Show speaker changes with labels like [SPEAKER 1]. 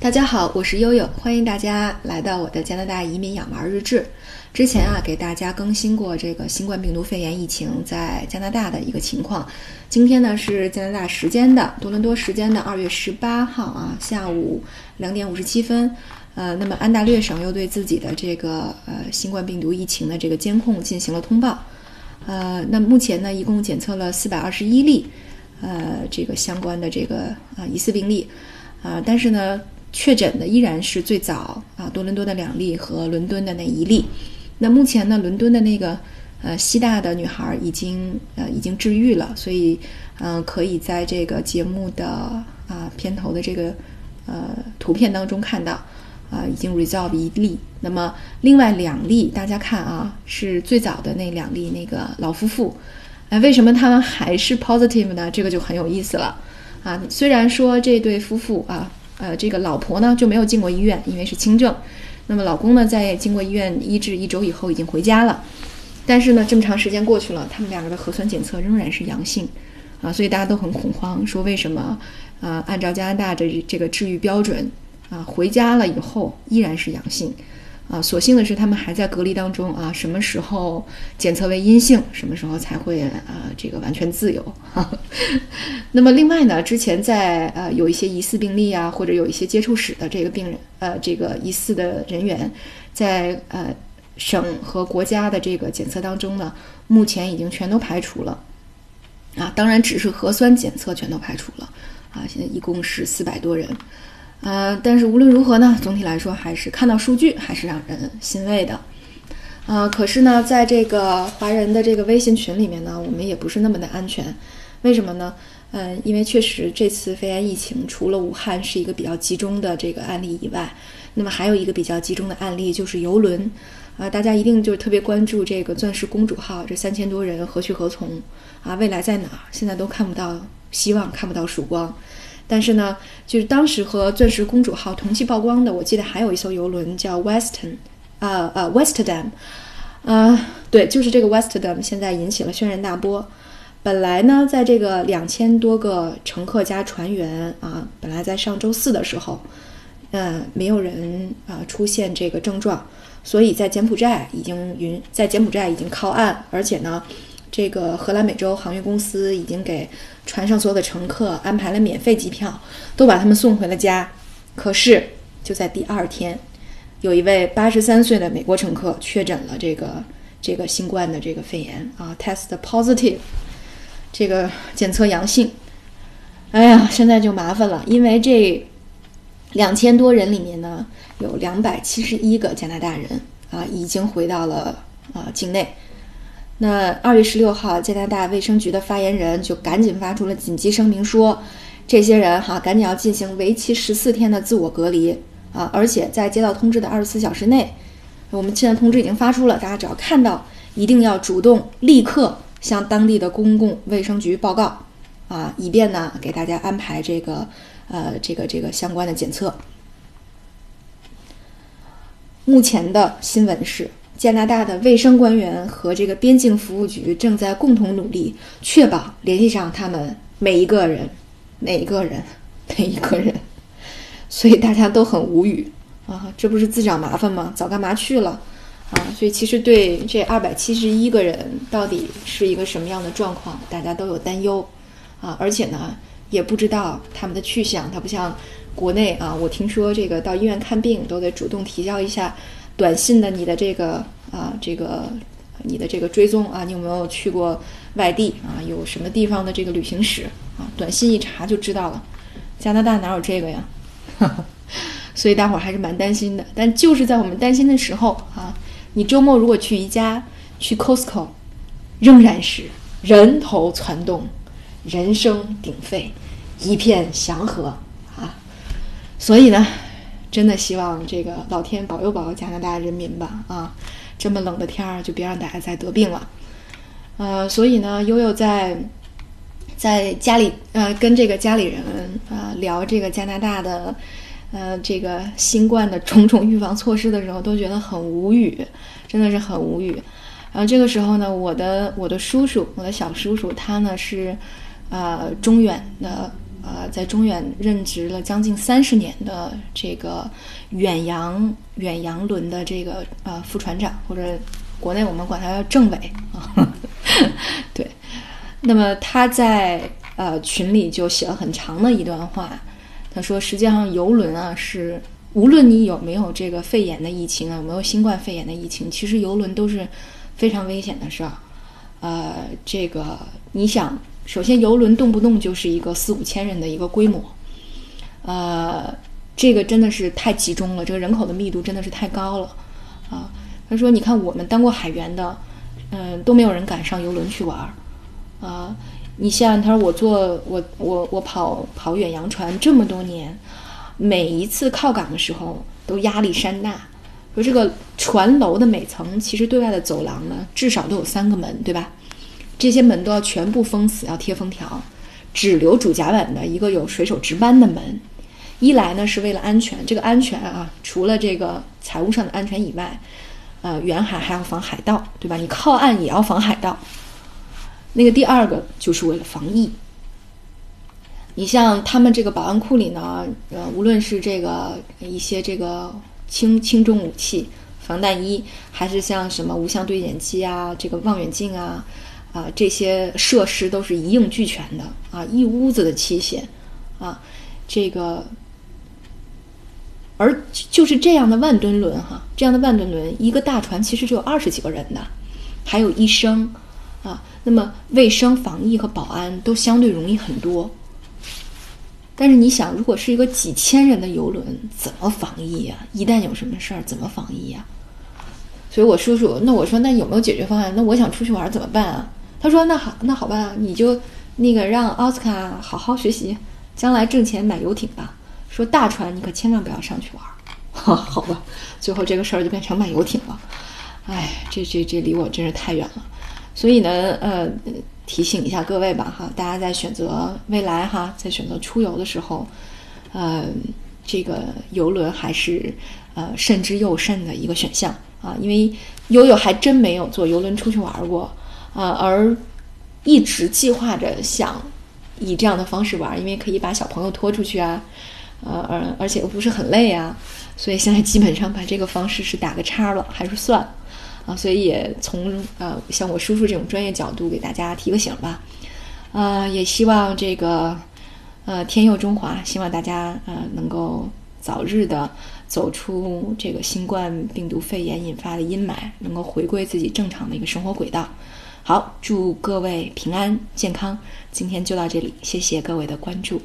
[SPEAKER 1] 大家好，我是悠悠，欢迎大家来到我的加拿大移民养娃日志。之前啊，给大家更新过这个新冠病毒肺炎疫情在加拿大的一个情况。今天呢是加拿大时间的多伦多时间的二月十八号啊，下午两点五十七分。呃，那么安大略省又对自己的这个呃新冠病毒疫情的这个监控进行了通报。呃，那目前呢，一共检测了四百二十一例，呃，这个相关的这个啊疑似病例，啊，但是呢。确诊的依然是最早啊，多伦多的两例和伦敦的那一例。那目前呢，伦敦的那个呃西大的女孩已经呃已经治愈了，所以嗯可以在这个节目的啊片头的这个呃图片当中看到啊已经 resolve 一例。那么另外两例，大家看啊是最早的那两例那个老夫妇，哎为什么他们还是 positive 呢？这个就很有意思了啊。虽然说这对夫妇啊。呃，这个老婆呢就没有进过医院，因为是轻症。那么老公呢，在经过医院医治一周以后已经回家了。但是呢，这么长时间过去了，他们两个的核酸检测仍然是阳性，啊，所以大家都很恐慌，说为什么啊？按照加拿大的这个治愈标准，啊，回家了以后依然是阳性。啊，所幸的是他们还在隔离当中啊，什么时候检测为阴性，什么时候才会啊这个完全自由。那么另外呢，之前在呃有一些疑似病例啊，或者有一些接触史的这个病人，呃这个疑似的人员，在呃省和国家的这个检测当中呢，目前已经全都排除了。啊，当然只是核酸检测全都排除了。啊，现在一共是四百多人。呃，但是无论如何呢，总体来说还是看到数据还是让人欣慰的。啊，可是呢，在这个华人的这个微信群里面呢，我们也不是那么的安全。为什么呢？嗯，因为确实这次肺炎疫情除了武汉是一个比较集中的这个案例以外，那么还有一个比较集中的案例就是游轮。啊，大家一定就是特别关注这个钻石公主号这三千多人何去何从？啊，未来在哪儿？现在都看不到希望，看不到曙光。但是呢，就是当时和钻石公主号同期曝光的，我记得还有一艘游轮叫 Western，呃呃 Westerdam，呃对，就是这个 Westerdam，现在引起了轩然大波。本来呢，在这个两千多个乘客加船员啊，本来在上周四的时候，嗯，没有人啊出现这个症状，所以在柬埔寨已经云在柬埔寨已经靠岸，而且呢。这个荷兰美洲航运公司已经给船上所有的乘客安排了免费机票，都把他们送回了家。可是就在第二天，有一位八十三岁的美国乘客确诊了这个这个新冠的这个肺炎啊，test positive，这个检测阳性。哎呀，现在就麻烦了，因为这两千多人里面呢，有两百七十一个加拿大人啊，已经回到了啊境内。那二月十六号，加拿大卫生局的发言人就赶紧发出了紧急声明，说这些人哈赶紧要进行为期十四天的自我隔离啊！而且在接到通知的二十四小时内，我们现在通知已经发出了，大家只要看到，一定要主动立刻向当地的公共卫生局报告啊，以便呢给大家安排这个呃这个这个相关的检测。目前的新闻是。加拿大的卫生官员和这个边境服务局正在共同努力，确保联系上他们每一个人，每一个人，每一个人。所以大家都很无语啊！这不是自找麻烦吗？早干嘛去了啊？所以其实对这二百七十一个人到底是一个什么样的状况，大家都有担忧啊！而且呢，也不知道他们的去向。他不像国内啊，我听说这个到医院看病都得主动提交一下。短信的你的这个啊，这个你的这个追踪啊，你有没有去过外地啊？有什么地方的这个旅行史啊？短信一查就知道了。加拿大哪有这个呀？所以大伙儿还是蛮担心的。但就是在我们担心的时候啊，你周末如果去宜家、去 Costco，仍然是人头攒动，人声鼎沸，一片祥和啊。所以呢。真的希望这个老天保佑保佑加拿大人民吧啊！这么冷的天儿，就别让大家再得病了。呃，所以呢，悠悠在在家里呃跟这个家里人啊聊这个加拿大的呃这个新冠的种种预防措施的时候，都觉得很无语，真的是很无语。然后这个时候呢，我的我的叔叔，我的小叔叔，他呢是呃中远的。呃，在中远任职了将近三十年的这个远洋远洋轮的这个呃副船长，或者国内我们管他叫政委啊。对，那么他在呃群里就写了很长的一段话，他说：实际上游轮啊是无论你有没有这个肺炎的疫情啊，有没有新冠肺炎的疫情，其实游轮都是非常危险的事儿。呃，这个你想。首先，游轮动不动就是一个四五千人的一个规模，呃，这个真的是太集中了，这个人口的密度真的是太高了，啊，他说，你看我们当过海员的，嗯，都没有人敢上游轮去玩儿，啊，你像他说我坐我我我跑跑远洋船这么多年，每一次靠港的时候都压力山大，说这个船楼的每层其实对外的走廊呢，至少都有三个门，对吧？这些门都要全部封死，要贴封条，只留主甲板的一个有水手值班的门。一来呢是为了安全，这个安全啊，除了这个财务上的安全以外，呃，远海还要防海盗，对吧？你靠岸也要防海盗。那个第二个就是为了防疫。你像他们这个保安库里呢，呃，无论是这个一些这个轻轻重武器、防弹衣，还是像什么无相对讲机啊、这个望远镜啊。啊，这些设施都是一应俱全的啊，一屋子的器械，啊，这个，而就是这样的万吨轮哈，这样的万吨轮，一个大船其实只有二十几个人的，还有医生，啊，那么卫生防疫和保安都相对容易很多。但是你想，如果是一个几千人的游轮，怎么防疫呀？一旦有什么事儿，怎么防疫呀？所以我叔叔，那我说，那有没有解决方案？那我想出去玩怎么办啊？他说：“那好，那好吧，你就那个让奥斯卡好好学习，将来挣钱买游艇吧。说大船你可千万不要上去玩。哈 好吧，最后这个事儿就变成买游艇了。哎，这这这离我真是太远了。所以呢，呃，提醒一下各位吧，哈，大家在选择未来哈，在选择出游的时候，呃，这个游轮还是呃慎之又慎的一个选项啊，因为悠悠还真没有坐游轮出去玩过。”啊，而一直计划着想以这样的方式玩，因为可以把小朋友拖出去啊，呃，而而且又不是很累啊，所以现在基本上把这个方式是打个叉了，还是算啊，所以也从呃像我叔叔这种专业角度给大家提个醒吧，啊，也希望这个呃天佑中华，希望大家呃能够早日的走出这个新冠病毒肺炎引发的阴霾，能够回归自己正常的一个生活轨道。好，祝各位平安健康。今天就到这里，谢谢各位的关注。